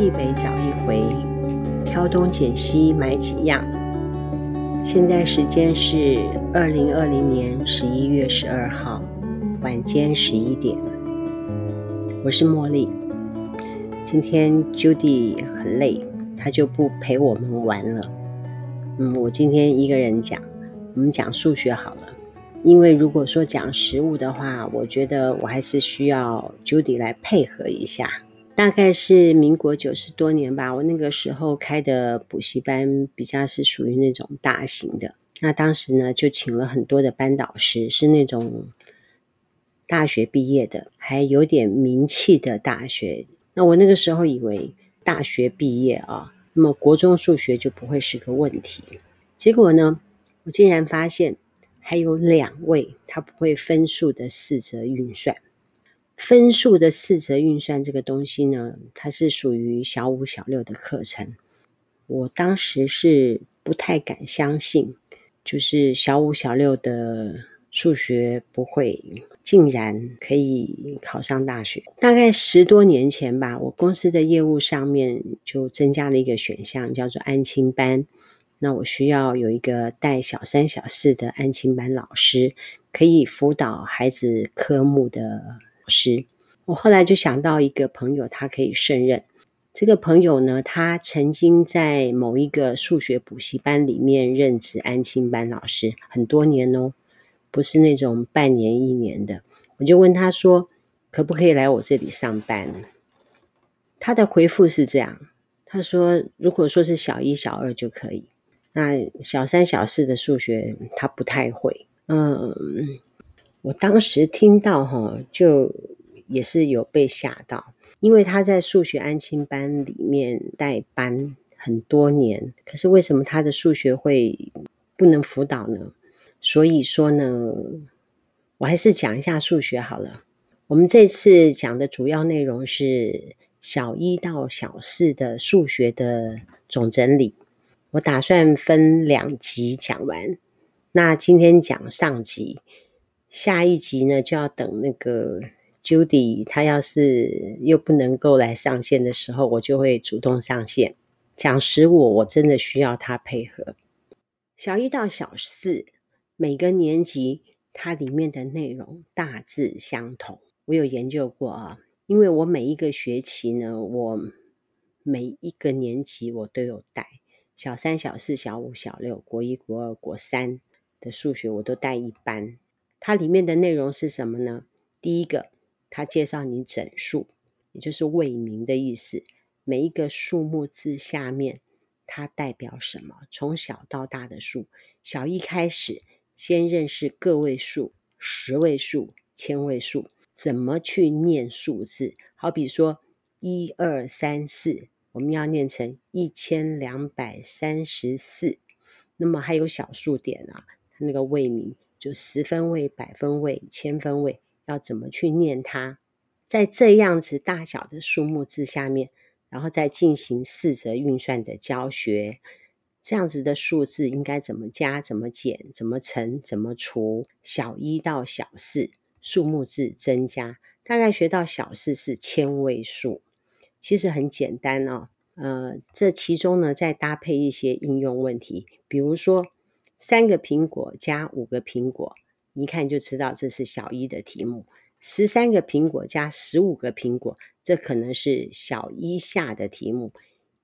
地北找一回，挑东拣西买几样。现在时间是二零二零年十一月十二号晚间十一点。我是茉莉。今天 Judy 很累，她就不陪我们玩了。嗯，我今天一个人讲，我们讲数学好了。因为如果说讲实物的话，我觉得我还是需要 Judy 来配合一下。大概是民国九十多年吧，我那个时候开的补习班比较是属于那种大型的。那当时呢，就请了很多的班导师，是那种大学毕业的，还有点名气的大学。那我那个时候以为大学毕业啊，那么国中数学就不会是个问题。结果呢，我竟然发现。还有两位，他不会分数的四则运算。分数的四则运算这个东西呢，它是属于小五、小六的课程。我当时是不太敢相信，就是小五、小六的数学不会，竟然可以考上大学。大概十多年前吧，我公司的业务上面就增加了一个选项，叫做安亲班。那我需要有一个带小三、小四的安亲班老师，可以辅导孩子科目的师。我后来就想到一个朋友，他可以胜任。这个朋友呢，他曾经在某一个数学补习班里面任职安亲班老师很多年哦，不是那种半年一年的。我就问他说，可不可以来我这里上班？他的回复是这样，他说，如果说是小一、小二就可以。那小三、小四的数学他不太会，嗯，我当时听到哈，就也是有被吓到，因为他在数学安亲班里面带班很多年，可是为什么他的数学会不能辅导呢？所以说呢，我还是讲一下数学好了。我们这次讲的主要内容是小一到小四的数学的总整理。我打算分两集讲完，那今天讲上集，下一集呢就要等那个 Judy 他要是又不能够来上线的时候，我就会主动上线。讲实我，我真的需要他配合。小一到小四每个年级它里面的内容大致相同，我有研究过啊，因为我每一个学期呢，我每一个年级我都有带。小三、小四、小五、小六、国一、国二、国三的数学我都带一班。它里面的内容是什么呢？第一个，它介绍你整数，也就是位名的意思。每一个数目字下面它代表什么？从小到大的数，小一开始先认识个位数、十位数、千位数，怎么去念数字？好比说一二三四。我们要念成一千两百三十四，那么还有小数点啊，那个位名就十分位、百分位、千分位，要怎么去念它？在这样子大小的数目字下面，然后再进行四则运算的教学，这样子的数字应该怎么加、怎么减、怎么乘、怎么除？小一到小四数目字增加，大概学到小四是千位数。其实很简单哦，呃，这其中呢，再搭配一些应用问题，比如说三个苹果加五个苹果，一看就知道这是小一的题目；十三个苹果加十五个苹果，这可能是小一下的题目；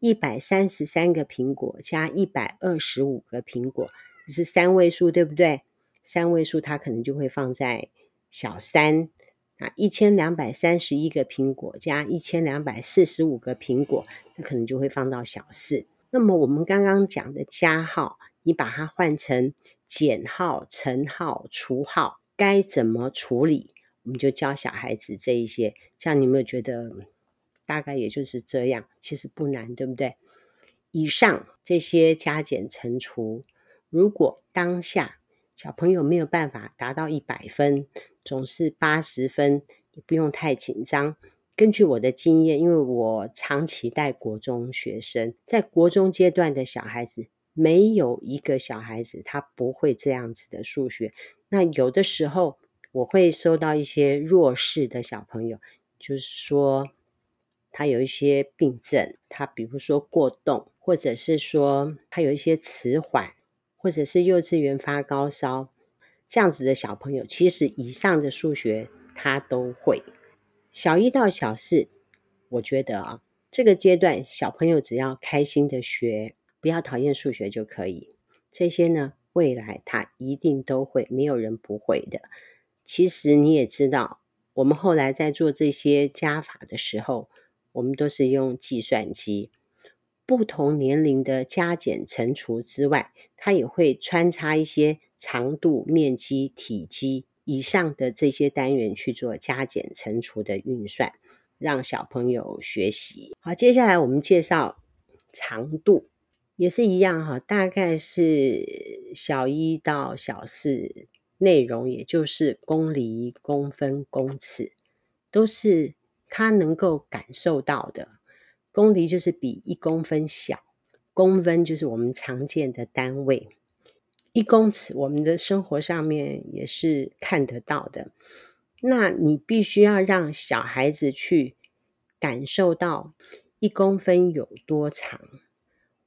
一百三十三个苹果加一百二十五个苹果，这是三位数，对不对？三位数它可能就会放在小三。啊，一千两百三十一个苹果加一千两百四十五个苹果，这可能就会放到小四。那么我们刚刚讲的加号，你把它换成减号、乘号、除号，该怎么处理？我们就教小孩子这一些。这样你有没有觉得大概也就是这样？其实不难，对不对？以上这些加减乘除，如果当下小朋友没有办法达到一百分，总是八十分，也不用太紧张。根据我的经验，因为我长期带国中学生，在国中阶段的小孩子，没有一个小孩子他不会这样子的数学。那有的时候我会收到一些弱势的小朋友，就是说他有一些病症，他比如说过动，或者是说他有一些迟缓，或者是幼稚园发高烧，这样子的小朋友，其实以上的数学他都会。小一到小四，我觉得啊，这个阶段小朋友只要开心的学，不要讨厌数学就可以。这些呢，未来他一定都会，没有人不会的。其实你也知道，我们后来在做这些加法的时候，我们都是用计算机。不同年龄的加减乘除之外，它也会穿插一些长度、面积、体积以上的这些单元去做加减乘除的运算，让小朋友学习。好，接下来我们介绍长度。也是一样哈，大概是小一到小四，内容也就是公厘、公分、公尺，都是他能够感受到的。公厘就是比一公分小，公分就是我们常见的单位，一公尺我们的生活上面也是看得到的。那你必须要让小孩子去感受到一公分有多长。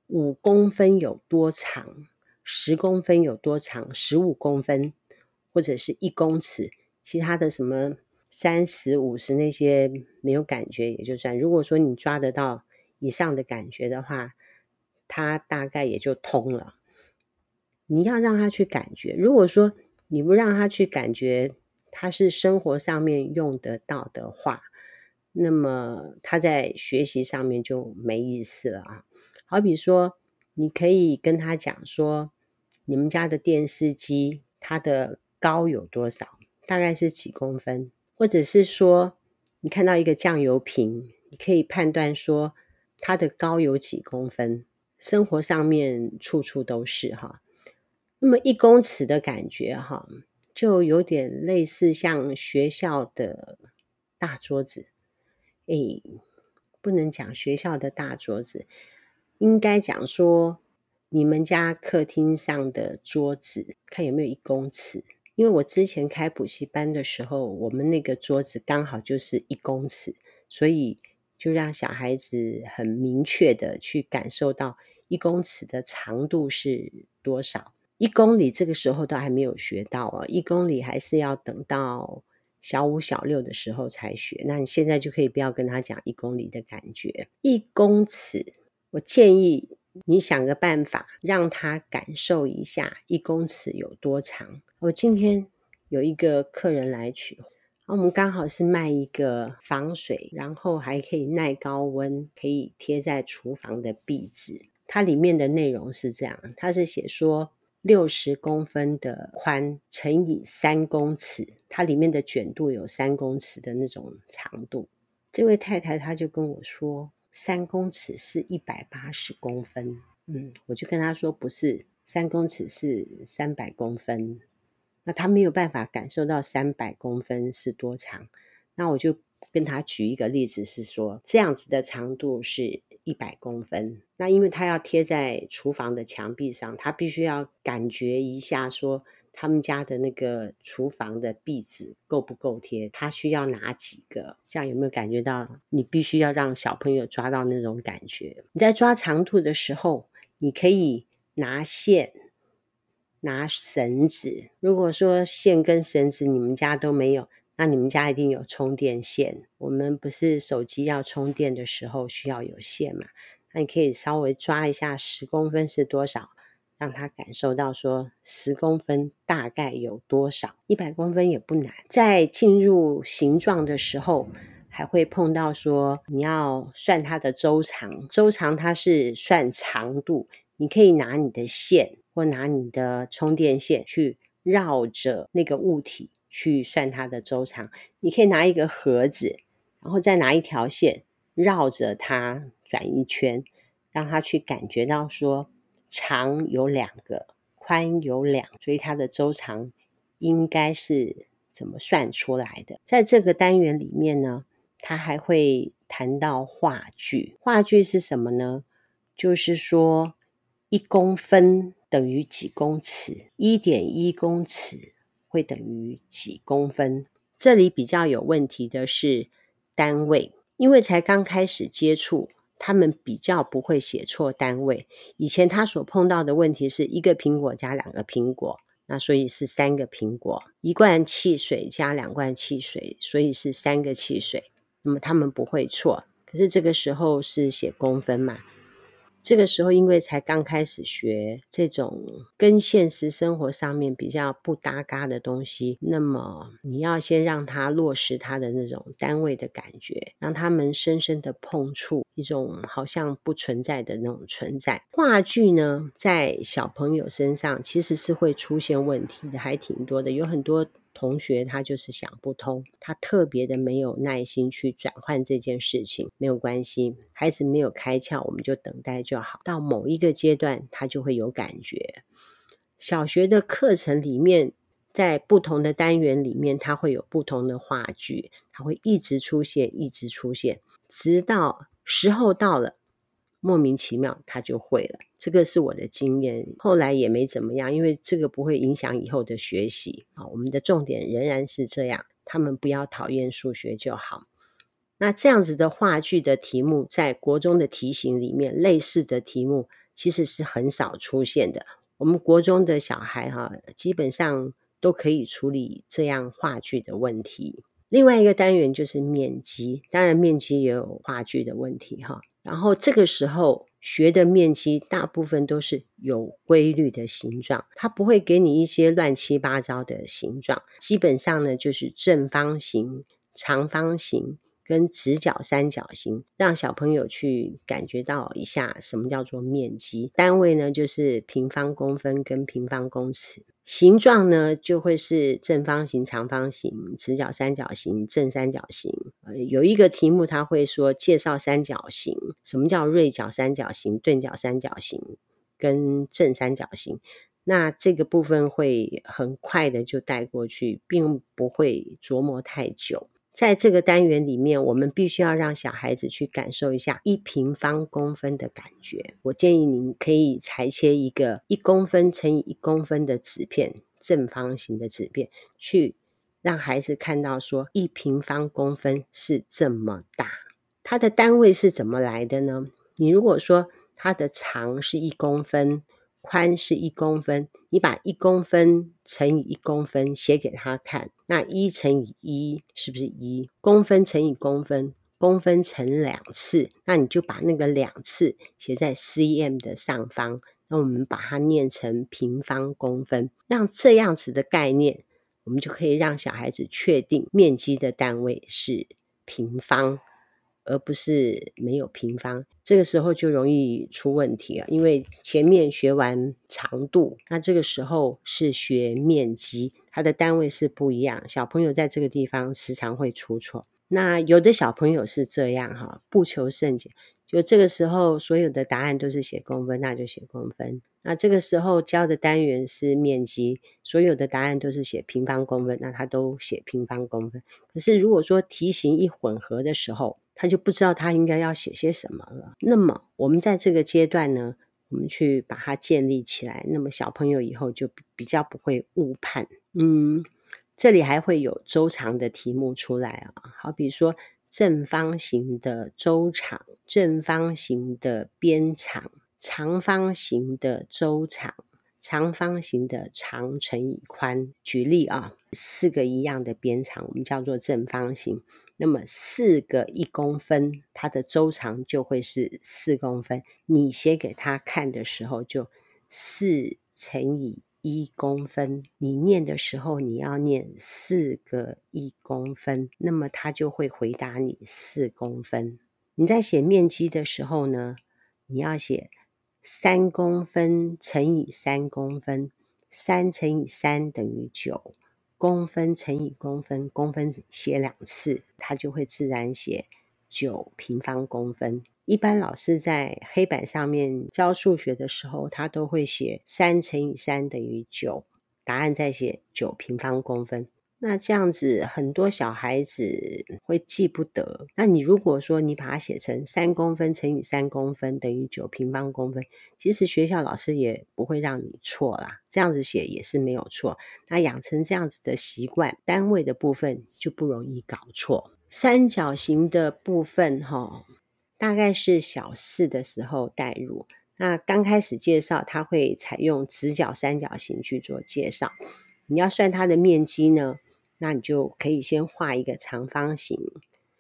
五公分有多长？十公分有多长？十五公分，或者是一公尺？其他的什么三十五十那些没有感觉也就算。如果说你抓得到以上的感觉的话，他大概也就通了。你要让他去感觉。如果说你不让他去感觉，他是生活上面用得到的话，那么他在学习上面就没意思了啊。好比说，你可以跟他讲说，你们家的电视机它的高有多少？大概是几公分？或者是说，你看到一个酱油瓶，你可以判断说它的高有几公分？生活上面处处都是哈。那么一公尺的感觉哈，就有点类似像学校的大桌子。诶，不能讲学校的大桌子。应该讲说，你们家客厅上的桌子，看有没有一公尺？因为我之前开补习班的时候，我们那个桌子刚好就是一公尺，所以就让小孩子很明确的去感受到一公尺的长度是多少。一公里这个时候都还没有学到啊，一公里还是要等到小五、小六的时候才学。那你现在就可以不要跟他讲一公里的感觉，一公尺。我建议你想个办法，让他感受一下一公尺有多长。我今天有一个客人来取，我们刚好是卖一个防水，然后还可以耐高温，可以贴在厨房的壁纸。它里面的内容是这样，它是写说六十公分的宽乘以三公尺，它里面的卷度有三公尺的那种长度。这位太太她就跟我说。三公尺是一百八十公分，嗯，我就跟他说不是，三公尺是三百公分。那他没有办法感受到三百公分是多长，那我就跟他举一个例子，是说这样子的长度是一百公分。那因为他要贴在厨房的墙壁上，他必须要感觉一下说。他们家的那个厨房的壁纸够不够贴？他需要哪几个？这样有没有感觉到？你必须要让小朋友抓到那种感觉。你在抓长度的时候，你可以拿线、拿绳子。如果说线跟绳子你们家都没有，那你们家一定有充电线。我们不是手机要充电的时候需要有线嘛？那你可以稍微抓一下十公分是多少？让他感受到说十公分大概有多少，一百公分也不难。在进入形状的时候，还会碰到说你要算它的周长，周长它是算长度，你可以拿你的线或拿你的充电线去绕着那个物体去算它的周长。你可以拿一个盒子，然后再拿一条线绕着它转一圈，让它去感觉到说。长有两个，宽有两，所以它的周长应该是怎么算出来的？在这个单元里面呢，它还会谈到话距。话距是什么呢？就是说一公分等于几公尺，一点一公尺会等于几公分。这里比较有问题的是单位，因为才刚开始接触，他们比较不会写错单位。以前他所碰到的问题是一个苹果加两个苹果，那所以是三个苹果；一罐汽水加两罐汽水，所以是三个汽水。那么他们不会错，可是这个时候是写公分嘛？这个时候，因为才刚开始学这种跟现实生活上面比较不搭嘎的东西，那么你要先让他落实他的那种单位的感觉，让他们深深的碰触一种好像不存在的那种存在。话剧呢，在小朋友身上其实是会出现问题的，还挺多的，有很多。同学他就是想不通，他特别的没有耐心去转换这件事情，没有关系，孩子没有开窍，我们就等待就好。到某一个阶段，他就会有感觉。小学的课程里面，在不同的单元里面，它会有不同的话剧，它会一直出现，一直出现，直到时候到了。莫名其妙，他就会了。这个是我的经验，后来也没怎么样，因为这个不会影响以后的学习啊。我们的重点仍然是这样，他们不要讨厌数学就好。那这样子的话剧的题目，在国中的题型里面，类似的题目其实是很少出现的。我们国中的小孩哈，基本上都可以处理这样话剧的问题。另外一个单元就是面积，当然面积也有话剧的问题哈。然后这个时候学的面积大部分都是有规律的形状，它不会给你一些乱七八糟的形状。基本上呢，就是正方形、长方形跟直角三角形，让小朋友去感觉到一下什么叫做面积。单位呢，就是平方公分跟平方公尺。形状呢，就会是正方形、长方形、直角三角形、正三角形。呃，有一个题目，他会说介绍三角形，什么叫锐角三角形、钝角三角形跟正三角形？那这个部分会很快的就带过去，并不会琢磨太久。在这个单元里面，我们必须要让小孩子去感受一下一平方公分的感觉。我建议您可以裁切一个一公分乘以一公分的纸片，正方形的纸片，去让孩子看到说一平方公分是这么大。它的单位是怎么来的呢？你如果说它的长是一公分。宽是一公分，你把一公分乘以一公分写给他看，那一乘以一是不是一？公分乘以公分，公分乘两次，那你就把那个两次写在 cm 的上方，那我们把它念成平方公分，让这样子的概念，我们就可以让小孩子确定面积的单位是平方。而不是没有平方，这个时候就容易出问题了。因为前面学完长度，那这个时候是学面积，它的单位是不一样。小朋友在这个地方时常会出错。那有的小朋友是这样哈，不求甚解，就这个时候所有的答案都是写公分，那就写公分。那这个时候教的单元是面积，所有的答案都是写平方公分，那他都写平方公分。可是如果说题型一混合的时候，他就不知道他应该要写些什么了。那么我们在这个阶段呢，我们去把它建立起来，那么小朋友以后就比较不会误判。嗯，这里还会有周长的题目出来啊，好比说正方形的周长、正方形的边长、长方形的周长、长方形的长乘以宽。举例啊，四个一样的边长，我们叫做正方形。那么四个一公分，它的周长就会是四公分。你写给他看的时候，就四乘以一公分。你念的时候，你要念四个一公分，那么他就会回答你四公分。你在写面积的时候呢，你要写三公分乘以三公分，三乘以三等于九。公分乘以公分，公分写两次，它就会自然写九平方公分。一般老师在黑板上面教数学的时候，他都会写三乘以三等于九，答案再写九平方公分。那这样子，很多小孩子会记不得。那你如果说你把它写成三公分乘以三公分等于九平方公分，其实学校老师也不会让你错啦。这样子写也是没有错。那养成这样子的习惯，单位的部分就不容易搞错。三角形的部分哈，大概是小四的时候带入。那刚开始介绍，它会采用直角三角形去做介绍。你要算它的面积呢，那你就可以先画一个长方形，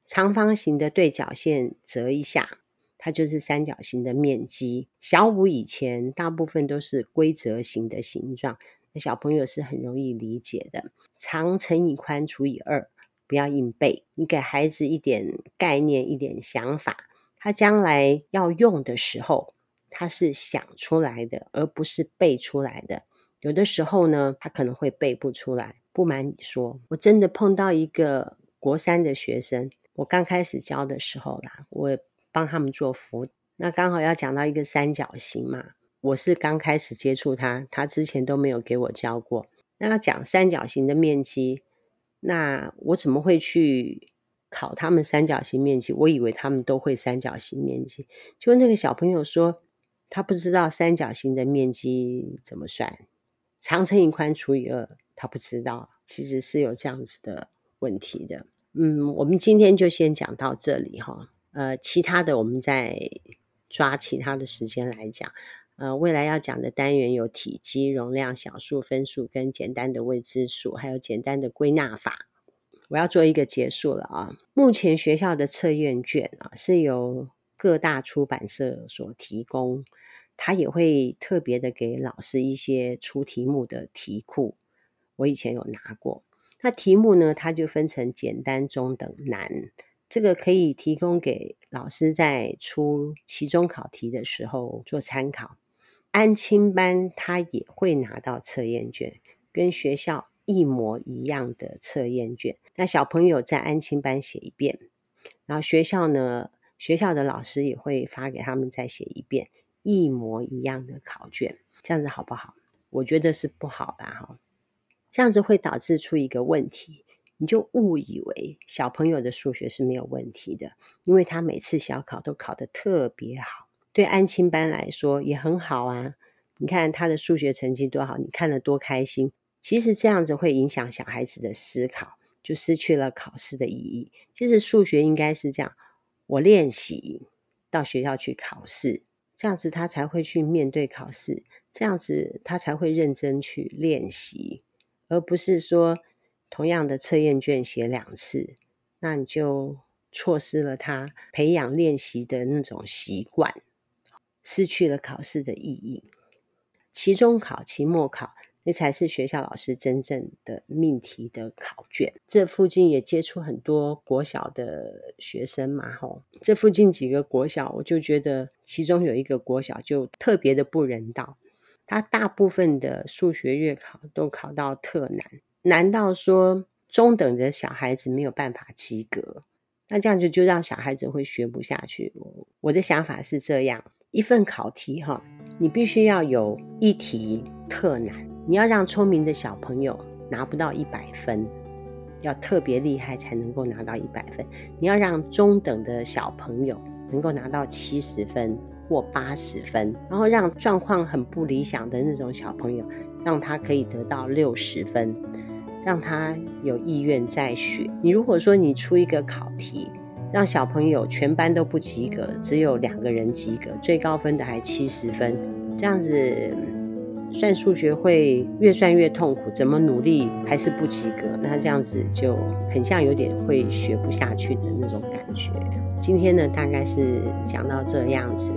长方形的对角线折一下，它就是三角形的面积。小五以前大部分都是规则形的形状，那小朋友是很容易理解的。长乘以宽除以二，不要硬背，你给孩子一点概念，一点想法，他将来要用的时候。他是想出来的，而不是背出来的。有的时候呢，他可能会背不出来。不瞒你说，我真的碰到一个国三的学生，我刚开始教的时候啦，我帮他们做辅，那刚好要讲到一个三角形嘛。我是刚开始接触他，他之前都没有给我教过。那要讲三角形的面积，那我怎么会去考他们三角形面积？我以为他们都会三角形面积，就那个小朋友说。他不知道三角形的面积怎么算，长乘以宽除以二，他不知道，其实是有这样子的问题的。嗯，我们今天就先讲到这里哈，呃，其他的我们再抓其他的时间来讲。呃，未来要讲的单元有体积、容量、小数、分数跟简单的未知数，还有简单的归纳法。我要做一个结束了啊。目前学校的测验卷啊，是由各大出版社所提供。他也会特别的给老师一些出题目的题库，我以前有拿过。那题目呢，它就分成简单、中等、难，这个可以提供给老师在出期中考题的时候做参考。安亲班他也会拿到测验卷，跟学校一模一样的测验卷。那小朋友在安亲班写一遍，然后学校呢，学校的老师也会发给他们再写一遍。一模一样的考卷，这样子好不好？我觉得是不好的哈。这样子会导致出一个问题，你就误以为小朋友的数学是没有问题的，因为他每次小考都考得特别好，对安亲班来说也很好啊。你看他的数学成绩多好，你看了多开心。其实这样子会影响小孩子的思考，就失去了考试的意义。其实数学应该是这样，我练习到学校去考试。这样子他才会去面对考试，这样子他才会认真去练习，而不是说同样的测验卷写两次，那你就错失了他培养练习的那种习惯，失去了考试的意义。期中考、期末考。那才是学校老师真正的命题的考卷。这附近也接触很多国小的学生嘛，吼。这附近几个国小，我就觉得其中有一个国小就特别的不人道。他大部分的数学月考都考到特难，难道说中等的小孩子没有办法及格？那这样就就让小孩子会学不下去。我的想法是这样：一份考题哈，你必须要有一题特难。你要让聪明的小朋友拿不到一百分，要特别厉害才能够拿到一百分。你要让中等的小朋友能够拿到七十分过八十分，然后让状况很不理想的那种小朋友，让他可以得到六十分，让他有意愿再学。你如果说你出一个考题，让小朋友全班都不及格，只有两个人及格，最高分的还七十分，这样子。算数学会越算越痛苦，怎么努力还是不及格，那这样子就很像有点会学不下去的那种感觉。今天呢，大概是讲到这样子。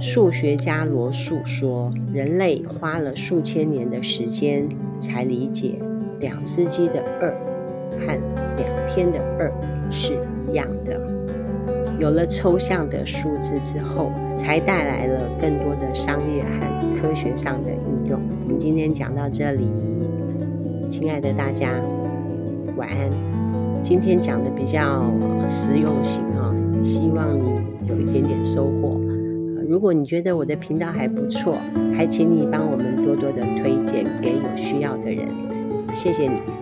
数学家罗素说，人类花了数千年的时间才理解两只鸡的二和两天的二是一样的。有了抽象的数字之后，才带来了更多的商业和科学上的应用。我们今天讲到这里，亲爱的大家，晚安。今天讲的比较实用型哈，希望你有一点点收获。如果你觉得我的频道还不错，还请你帮我们多多的推荐给有需要的人，谢谢你。